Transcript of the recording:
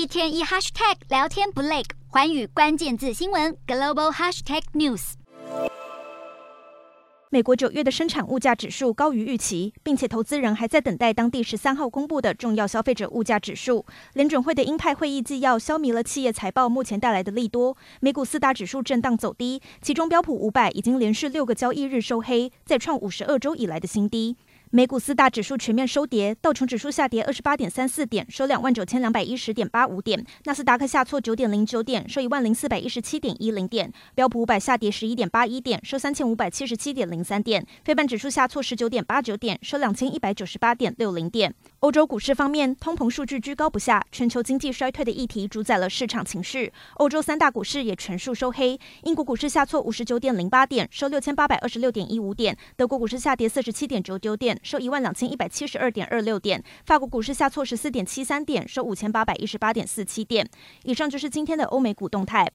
一天一 hashtag 聊天不累，寰宇关键字新闻 global hashtag news。美国九月的生产物价指数高于预期，并且投资人还在等待当地十三号公布的重要消费者物价指数。联准会的鹰派会议纪要消弭了企业财报目前带来的利多，美股四大指数震荡走低，其中标普五百已经连续六个交易日收黑，再创五十二周以来的新低。美股四大指数全面收跌，道琼指数下跌二十八点三四点，收两万九千两百一十点八五点；纳斯达克下挫九点零九点，收一万零四百一十七点一零点；标普五百下跌十一点八一点，收三千五百七十七点零三点；非半指数下挫十九点八九点，收两千一百九十八点六零点。欧洲股市方面，通膨数据居高不下，全球经济衰退的议题主宰了市场情绪。欧洲三大股市也全数收黑，英国股市下挫五十九点零八点，收六千八百二十六点一五点；德国股市下跌四十七点九九点，收一万两千一百七十二点二六点；法国股市下挫十四点七三点，收五千八百一十八点四七点。以上就是今天的欧美股动态。